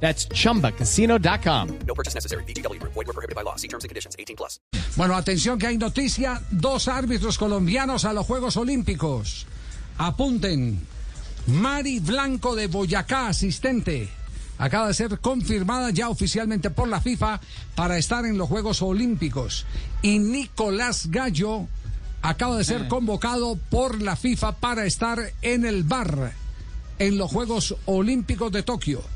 That's chumbacasino.com. No purchase necessary. BGW. Void were prohibited by law. See terms and conditions. 18 plus. Bueno, atención que hay noticia. Dos árbitros colombianos a los Juegos Olímpicos. Apunten. Mari Blanco de Boyacá, asistente. Acaba de ser confirmada ya oficialmente por la FIFA para estar en los Juegos Olímpicos. Y Nicolás Gallo acaba de ser convocado por la FIFA para estar en el bar en los Juegos Olímpicos de Tokio.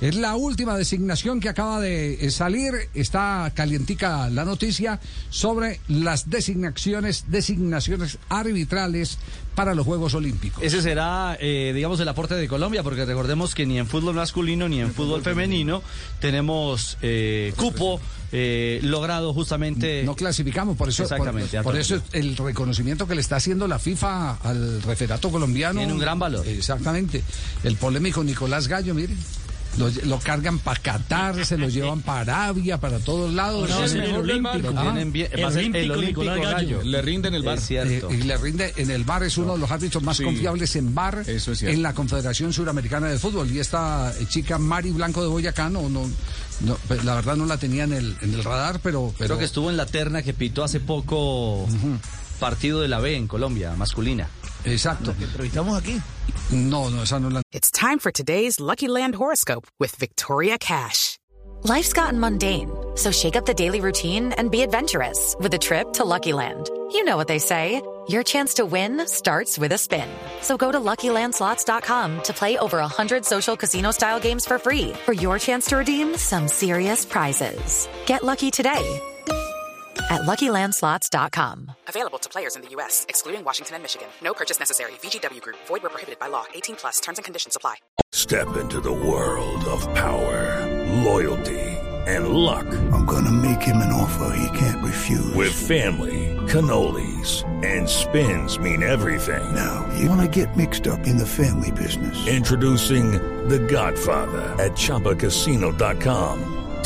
Es la última designación que acaba de eh, salir. Está calientica la noticia sobre las designaciones, designaciones arbitrales para los Juegos Olímpicos. Ese será, eh, digamos, el aporte de Colombia, porque recordemos que ni en fútbol masculino ni en fútbol femenino tenemos eh, cupo eh, logrado justamente. No clasificamos, por eso, Exactamente, por, por eso el reconocimiento que le está haciendo la FIFA al referato colombiano. Tiene un gran valor. Exactamente. El polémico Nicolás Gallo, miren. Lo, lo cargan para Qatar, se lo llevan para Arabia, para todos lados. No, Es es el el olímpico. Ah, bien- El olímpico Gallo. Le rinde en el bar. Es cierto. Eh, y le rinde en el bar, es uno de los árbitros más Sí. confiables en bar Eso es cierto. en la Confederación Suramericana de Fútbol. Y esta eh, chica Mari Blanco de Boyacá, no, no, no, pues, la verdad no la tenía en el, en el radar, pero, pero Creo que estuvo en la terna que pitó hace poco partido de la B en Colombia, masculina. Exacto. Entrevistamos aquí. No, no, esa no la It's time for today's Lucky Land horoscope with Victoria Cash. Life's gotten mundane, so shake up the daily routine and be adventurous with a trip to Lucky Land. You know what they say. Your chance to win starts with a spin. So go to LuckyLandSlots.com to play over 100 social casino-style games for free for your chance to redeem some serious prizes. Get lucky today at LuckyLandSlots.com. Available to players in the U.S., excluding Washington and Michigan. No purchase necessary. VGW Group, void where prohibited by law. 18 plus terms and conditions apply. Step into the world of power, loyalty, and luck. I'm gonna make him an offer he can't refuse. With family, cannolis, and spins mean everything. now, you wanna get mixed up in the family business. Introducing The Godfather at ChumbaCasino.com.